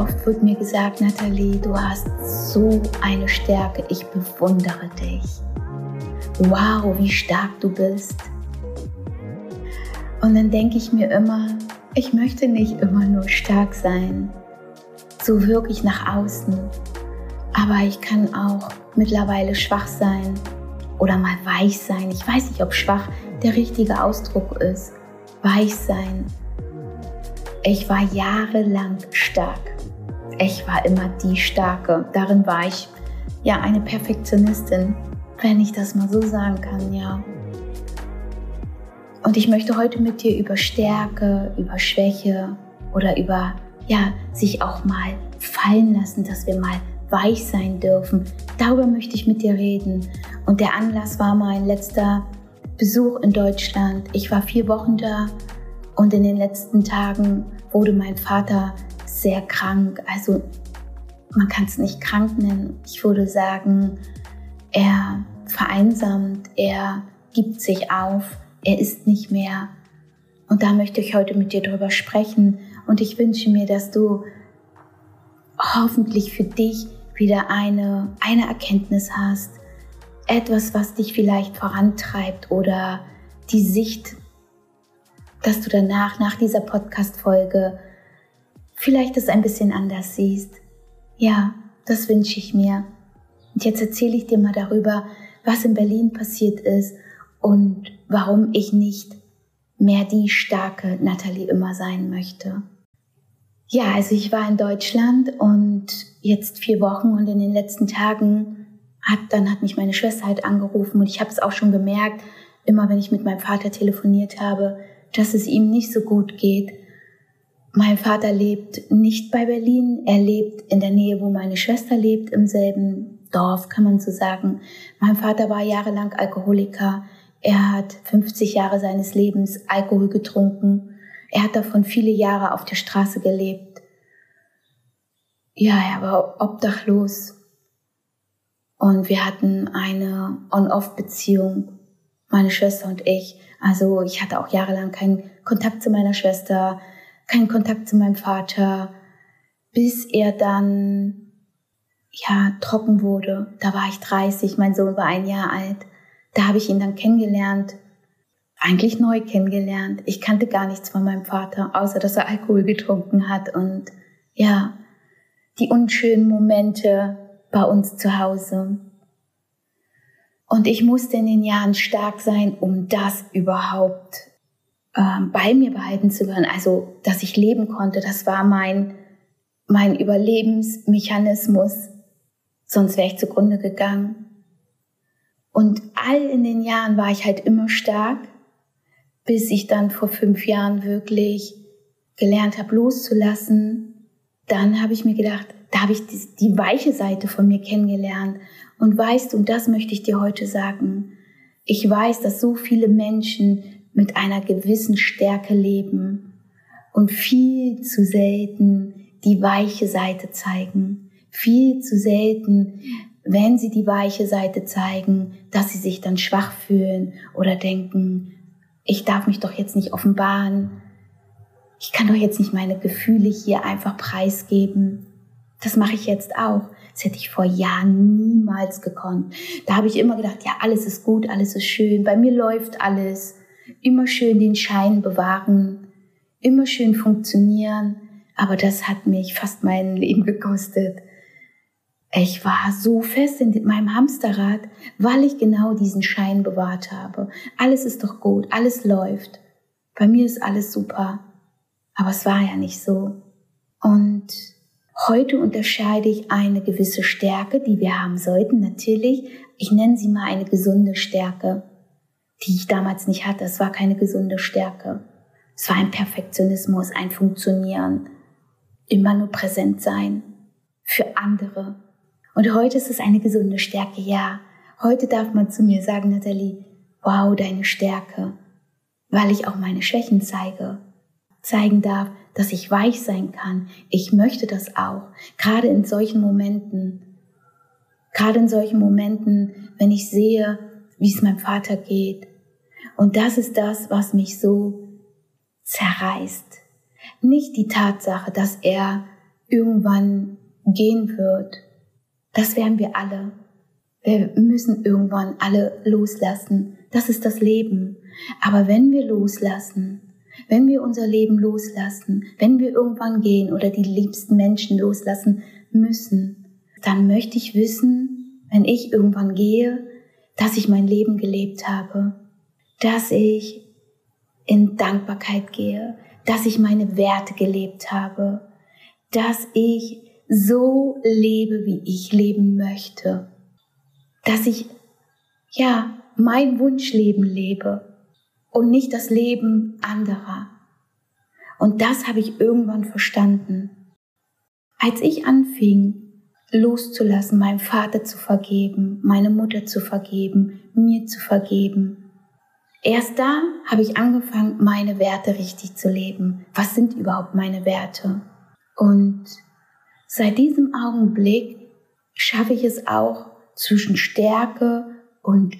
Oft wird mir gesagt, Nathalie, du hast so eine Stärke, ich bewundere dich. Wow, wie stark du bist. Und dann denke ich mir immer, ich möchte nicht immer nur stark sein, so wirklich nach außen. Aber ich kann auch mittlerweile schwach sein oder mal weich sein. Ich weiß nicht, ob schwach der richtige Ausdruck ist. Weich sein. Ich war jahrelang stark. Ich war immer die Starke. Darin war ich ja eine Perfektionistin, wenn ich das mal so sagen kann, ja. Und ich möchte heute mit dir über Stärke, über Schwäche oder über, ja, sich auch mal fallen lassen, dass wir mal weich sein dürfen. Darüber möchte ich mit dir reden. Und der Anlass war mein letzter Besuch in Deutschland. Ich war vier Wochen da und in den letzten Tagen wurde mein Vater sehr krank. Also man kann es nicht krank nennen. Ich würde sagen, er vereinsamt, er gibt sich auf, er ist nicht mehr. Und da möchte ich heute mit dir drüber sprechen. Und ich wünsche mir, dass du hoffentlich für dich wieder eine, eine Erkenntnis hast, etwas, was dich vielleicht vorantreibt oder die Sicht, dass du danach, nach dieser Podcast-Folge, vielleicht es ein bisschen anders siehst. Ja, das wünsche ich mir. Und jetzt erzähle ich dir mal darüber, was in Berlin passiert ist und warum ich nicht mehr die starke Natalie immer sein möchte. Ja, also ich war in Deutschland und jetzt vier Wochen und in den letzten Tagen hat, dann hat mich meine Schwester halt angerufen und ich habe es auch schon gemerkt, immer wenn ich mit meinem Vater telefoniert habe, dass es ihm nicht so gut geht. Mein Vater lebt nicht bei Berlin, er lebt in der Nähe, wo meine Schwester lebt, im selben Dorf, kann man so sagen. Mein Vater war jahrelang Alkoholiker. Er hat 50 Jahre seines Lebens Alkohol getrunken er hat davon viele Jahre auf der Straße gelebt. Ja, er war obdachlos. Und wir hatten eine On-Off-Beziehung, meine Schwester und ich. Also ich hatte auch jahrelang keinen Kontakt zu meiner Schwester, keinen Kontakt zu meinem Vater, bis er dann ja trocken wurde. Da war ich 30, mein Sohn war ein Jahr alt. Da habe ich ihn dann kennengelernt eigentlich neu kennengelernt. Ich kannte gar nichts von meinem Vater, außer dass er Alkohol getrunken hat und ja, die unschönen Momente bei uns zu Hause. Und ich musste in den Jahren stark sein, um das überhaupt äh, bei mir behalten zu können. Also, dass ich leben konnte, das war mein, mein Überlebensmechanismus. Sonst wäre ich zugrunde gegangen. Und all in den Jahren war ich halt immer stark bis ich dann vor fünf Jahren wirklich gelernt habe, loszulassen. Dann habe ich mir gedacht, da habe ich die, die weiche Seite von mir kennengelernt. Und weißt du, und das möchte ich dir heute sagen, ich weiß, dass so viele Menschen mit einer gewissen Stärke leben und viel zu selten die weiche Seite zeigen. Viel zu selten, wenn sie die weiche Seite zeigen, dass sie sich dann schwach fühlen oder denken, ich darf mich doch jetzt nicht offenbaren. Ich kann doch jetzt nicht meine Gefühle hier einfach preisgeben. Das mache ich jetzt auch. Das hätte ich vor Jahren niemals gekonnt. Da habe ich immer gedacht, ja, alles ist gut, alles ist schön, bei mir läuft alles. Immer schön den Schein bewahren, immer schön funktionieren. Aber das hat mich fast mein Leben gekostet. Ich war so fest in meinem Hamsterrad, weil ich genau diesen Schein bewahrt habe. Alles ist doch gut, alles läuft. Bei mir ist alles super. Aber es war ja nicht so. Und heute unterscheide ich eine gewisse Stärke, die wir haben sollten, natürlich. Ich nenne sie mal eine gesunde Stärke, die ich damals nicht hatte. Es war keine gesunde Stärke. Es war ein Perfektionismus, ein Funktionieren. Immer nur präsent sein. Für andere und heute ist es eine gesunde Stärke, ja. Heute darf man zu mir sagen, Nathalie, wow, deine Stärke, weil ich auch meine Schwächen zeige, zeigen darf, dass ich weich sein kann. Ich möchte das auch, gerade in solchen Momenten, gerade in solchen Momenten, wenn ich sehe, wie es meinem Vater geht. Und das ist das, was mich so zerreißt. Nicht die Tatsache, dass er irgendwann gehen wird. Das werden wir alle. Wir müssen irgendwann alle loslassen. Das ist das Leben. Aber wenn wir loslassen, wenn wir unser Leben loslassen, wenn wir irgendwann gehen oder die liebsten Menschen loslassen müssen, dann möchte ich wissen, wenn ich irgendwann gehe, dass ich mein Leben gelebt habe, dass ich in Dankbarkeit gehe, dass ich meine Werte gelebt habe, dass ich so lebe, wie ich leben möchte, dass ich ja mein Wunschleben lebe und nicht das Leben anderer. Und das habe ich irgendwann verstanden. Als ich anfing, loszulassen, meinem Vater zu vergeben, meine Mutter zu vergeben, mir zu vergeben, erst da habe ich angefangen, meine Werte richtig zu leben. Was sind überhaupt meine Werte? Und seit diesem Augenblick schaffe ich es auch zwischen Stärke und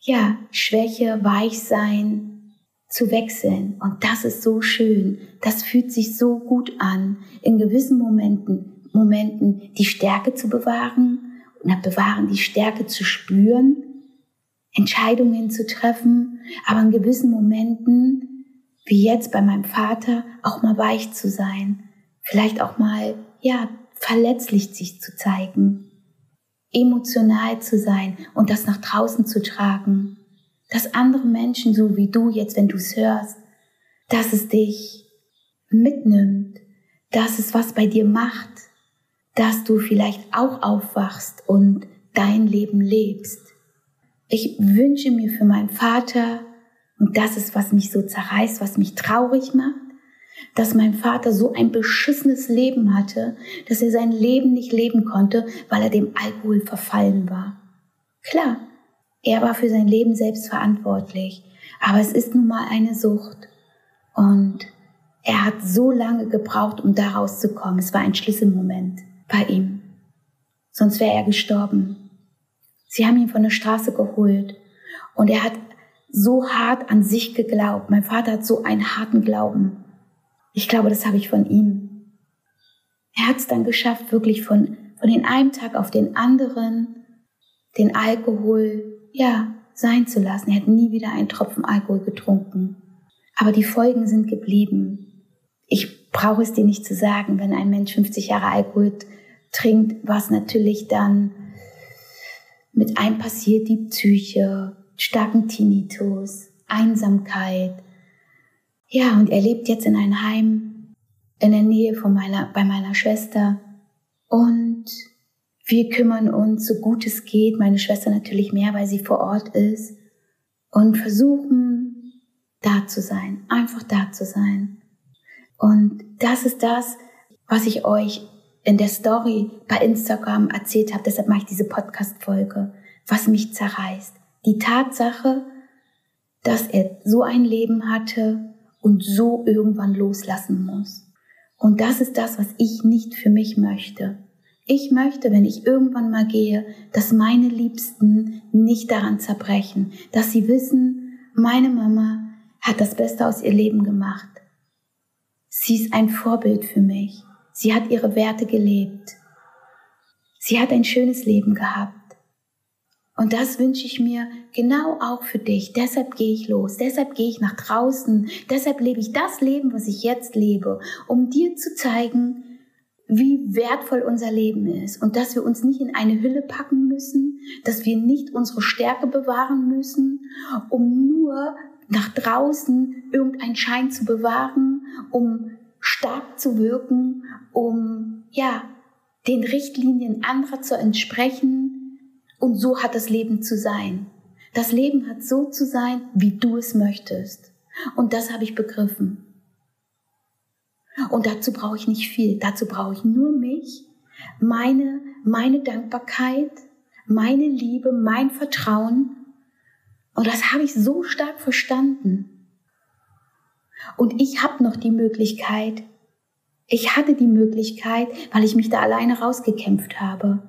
ja, Schwäche, Weichsein zu wechseln. Und das ist so schön. Das fühlt sich so gut an, in gewissen Momenten, Momenten die Stärke zu bewahren und bewahren, die Stärke zu spüren, Entscheidungen zu treffen, aber in gewissen Momenten, wie jetzt bei meinem Vater, auch mal weich zu sein. Vielleicht auch mal, ja, verletzlich sich zu zeigen emotional zu sein und das nach draußen zu tragen. Dass andere Menschen, so wie du jetzt, wenn du es hörst, dass es dich mitnimmt, dass es was bei dir macht, dass du vielleicht auch aufwachst und dein Leben lebst. Ich wünsche mir für meinen Vater, und das ist, was mich so zerreißt, was mich traurig macht, dass mein Vater so ein beschissenes Leben hatte, dass er sein Leben nicht leben konnte, weil er dem Alkohol verfallen war. Klar, er war für sein Leben selbst verantwortlich, aber es ist nun mal eine Sucht. Und er hat so lange gebraucht, um da rauszukommen. Es war ein Schlüsselmoment bei ihm. Sonst wäre er gestorben. Sie haben ihn von der Straße geholt und er hat so hart an sich geglaubt. Mein Vater hat so einen harten Glauben. Ich glaube, das habe ich von ihm. Er hat es dann geschafft, wirklich von, von den einen Tag auf den anderen den Alkohol, ja, sein zu lassen. Er hat nie wieder einen Tropfen Alkohol getrunken. Aber die Folgen sind geblieben. Ich brauche es dir nicht zu sagen, wenn ein Mensch 50 Jahre Alkohol trinkt, was natürlich dann mit einem passiert, die Psyche, starken Tinnitus, Einsamkeit, ja, und er lebt jetzt in einem Heim in der Nähe von meiner, bei meiner Schwester. Und wir kümmern uns so gut es geht, meine Schwester natürlich mehr, weil sie vor Ort ist, und versuchen da zu sein, einfach da zu sein. Und das ist das, was ich euch in der Story bei Instagram erzählt habe. Deshalb mache ich diese Podcast-Folge, was mich zerreißt. Die Tatsache, dass er so ein Leben hatte, und so irgendwann loslassen muss. Und das ist das, was ich nicht für mich möchte. Ich möchte, wenn ich irgendwann mal gehe, dass meine Liebsten nicht daran zerbrechen, dass sie wissen, meine Mama hat das Beste aus ihr Leben gemacht. Sie ist ein Vorbild für mich. Sie hat ihre Werte gelebt. Sie hat ein schönes Leben gehabt. Und das wünsche ich mir genau auch für dich. Deshalb gehe ich los, deshalb gehe ich nach draußen, deshalb lebe ich das Leben, was ich jetzt lebe, um dir zu zeigen, wie wertvoll unser Leben ist und dass wir uns nicht in eine Hülle packen müssen, dass wir nicht unsere Stärke bewahren müssen, um nur nach draußen irgendeinen Schein zu bewahren, um stark zu wirken, um ja den Richtlinien anderer zu entsprechen, und so hat das Leben zu sein. Das Leben hat so zu sein, wie du es möchtest. Und das habe ich begriffen. Und dazu brauche ich nicht viel. Dazu brauche ich nur mich, meine, meine Dankbarkeit, meine Liebe, mein Vertrauen. Und das habe ich so stark verstanden. Und ich habe noch die Möglichkeit, ich hatte die Möglichkeit, weil ich mich da alleine rausgekämpft habe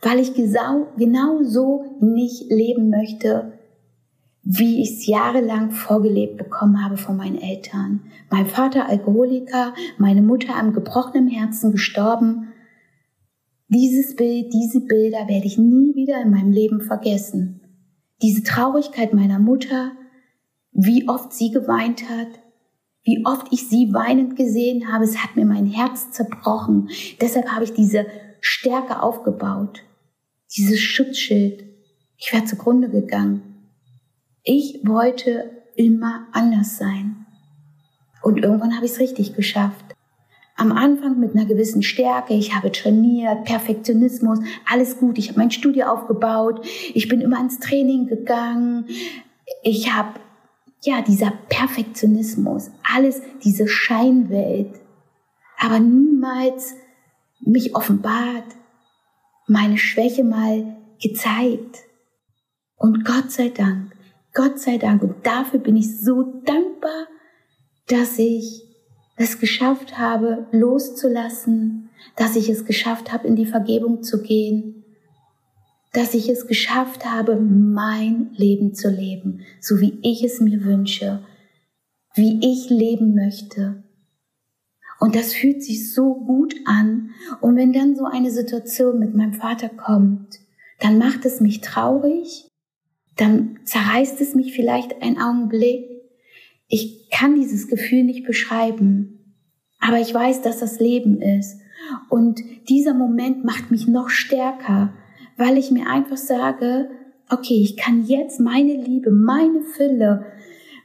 weil ich genau, so nicht leben möchte, wie ich es jahrelang vorgelebt bekommen habe von meinen Eltern. Mein Vater Alkoholiker, meine Mutter am gebrochenen Herzen gestorben. Dieses Bild, diese Bilder werde ich nie wieder in meinem Leben vergessen. Diese Traurigkeit meiner Mutter, wie oft sie geweint hat, wie oft ich sie weinend gesehen habe, es hat mir mein Herz zerbrochen. Deshalb habe ich diese Stärke aufgebaut, dieses Schutzschild. Ich wäre zugrunde gegangen. Ich wollte immer anders sein. Und irgendwann habe ich es richtig geschafft. Am Anfang mit einer gewissen Stärke, ich habe trainiert, Perfektionismus, alles gut. Ich habe mein Studio aufgebaut, ich bin immer ins Training gegangen. Ich habe, ja, dieser Perfektionismus, alles, diese Scheinwelt, aber niemals mich offenbart, meine Schwäche mal gezeigt. Und Gott sei Dank Gott sei Dank. Und dafür bin ich so dankbar, dass ich es geschafft habe, loszulassen, dass ich es geschafft habe, in die Vergebung zu gehen, dass ich es geschafft habe, mein Leben zu leben, so wie ich es mir wünsche, wie ich leben möchte. Und das fühlt sich so gut an. Und wenn dann so eine Situation mit meinem Vater kommt, dann macht es mich traurig, dann zerreißt es mich vielleicht einen Augenblick. Ich kann dieses Gefühl nicht beschreiben, aber ich weiß, dass das Leben ist. Und dieser Moment macht mich noch stärker, weil ich mir einfach sage, okay, ich kann jetzt meine Liebe, meine Fülle,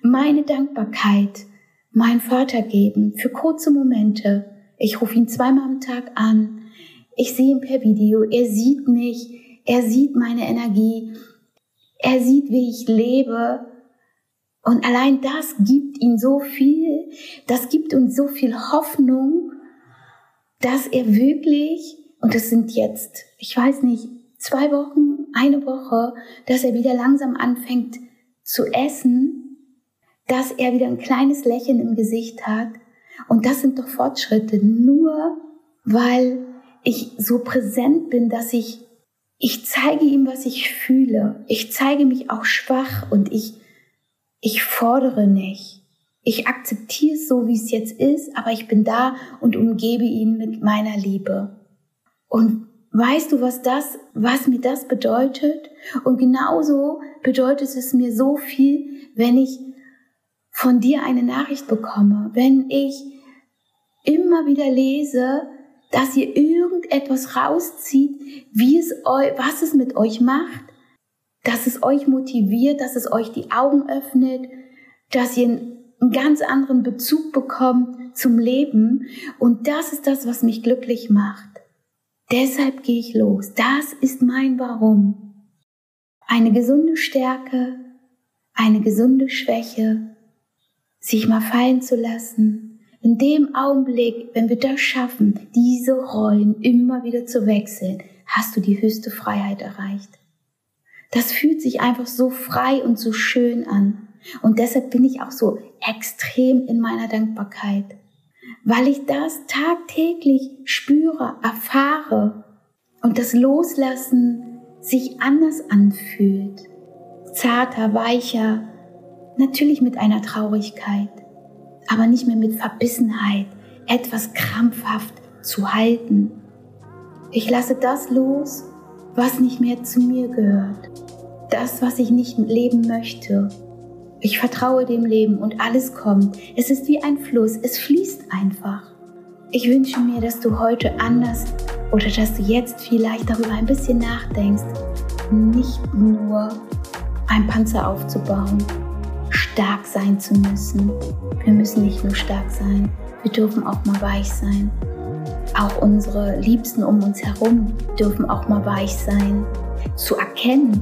meine Dankbarkeit meinem Vater geben für kurze Momente. Ich rufe ihn zweimal am Tag an. Ich sehe ihn per Video. Er sieht mich. Er sieht meine Energie. Er sieht, wie ich lebe. Und allein das gibt ihm so viel, das gibt uns so viel Hoffnung, dass er wirklich, und das sind jetzt, ich weiß nicht, zwei Wochen, eine Woche, dass er wieder langsam anfängt zu essen, dass er wieder ein kleines Lächeln im Gesicht hat. Und das sind doch Fortschritte, nur weil ich so präsent bin, dass ich ich zeige ihm, was ich fühle. Ich zeige mich auch schwach und ich, ich fordere nicht. Ich akzeptiere es so, wie es jetzt ist, aber ich bin da und umgebe ihn mit meiner Liebe. Und weißt du, was das, was mir das bedeutet? Und genauso bedeutet es mir so viel, wenn ich von dir eine Nachricht bekomme, wenn ich immer wieder lese, dass ihr irgendetwas rauszieht, wie es euch, was es mit euch macht, dass es euch motiviert, dass es euch die Augen öffnet, dass ihr einen ganz anderen Bezug bekommt zum Leben. Und das ist das, was mich glücklich macht. Deshalb gehe ich los. Das ist mein Warum. Eine gesunde Stärke, eine gesunde Schwäche, sich mal fallen zu lassen, in dem Augenblick, wenn wir das schaffen, diese Rollen immer wieder zu wechseln, hast du die höchste Freiheit erreicht. Das fühlt sich einfach so frei und so schön an. Und deshalb bin ich auch so extrem in meiner Dankbarkeit, weil ich das tagtäglich spüre, erfahre und das Loslassen sich anders anfühlt. Zarter, weicher, natürlich mit einer Traurigkeit aber nicht mehr mit Verbissenheit, etwas krampfhaft zu halten. Ich lasse das los, was nicht mehr zu mir gehört, das, was ich nicht leben möchte. Ich vertraue dem Leben und alles kommt. Es ist wie ein Fluss, es fließt einfach. Ich wünsche mir, dass du heute anders oder dass du jetzt vielleicht darüber ein bisschen nachdenkst, nicht nur ein Panzer aufzubauen, stark sein zu müssen. Wir müssen nicht nur stark sein, wir dürfen auch mal weich sein. Auch unsere Liebsten um uns herum dürfen auch mal weich sein. Zu erkennen,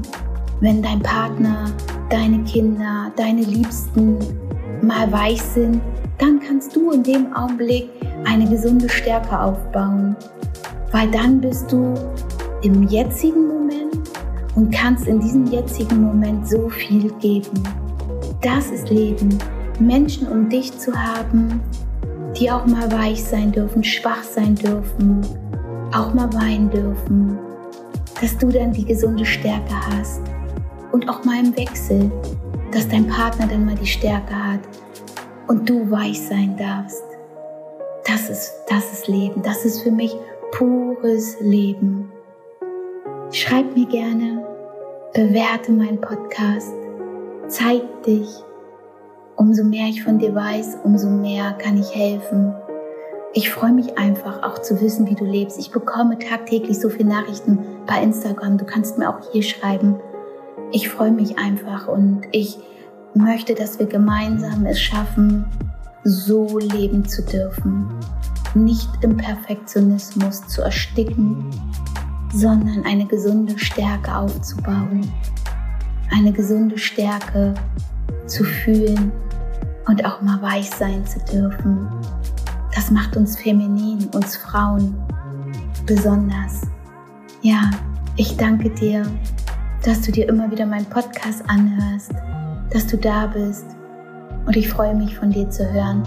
wenn dein Partner, deine Kinder, deine Liebsten mal weich sind, dann kannst du in dem Augenblick eine gesunde Stärke aufbauen. Weil dann bist du im jetzigen Moment und kannst in diesem jetzigen Moment so viel geben. Das ist Leben. Menschen um dich zu haben, die auch mal weich sein dürfen, schwach sein dürfen, auch mal weinen dürfen. Dass du dann die gesunde Stärke hast. Und auch mal im Wechsel. dass dein Partner dann mal die Stärke hat und du weich sein darfst. Das ist, das ist Leben. Das ist für mich pures Leben. Schreib mir gerne, bewerte meinen Podcast, zeig dich. Umso mehr ich von dir weiß, umso mehr kann ich helfen. Ich freue mich einfach auch zu wissen, wie du lebst. Ich bekomme tagtäglich so viele Nachrichten bei Instagram. Du kannst mir auch hier schreiben. Ich freue mich einfach und ich möchte, dass wir gemeinsam es schaffen, so leben zu dürfen. Nicht im Perfektionismus zu ersticken, sondern eine gesunde Stärke aufzubauen. Eine gesunde Stärke zu fühlen und auch mal weich sein zu dürfen. Das macht uns feminin, uns Frauen besonders. Ja, ich danke dir, dass du dir immer wieder meinen Podcast anhörst, dass du da bist und ich freue mich von dir zu hören.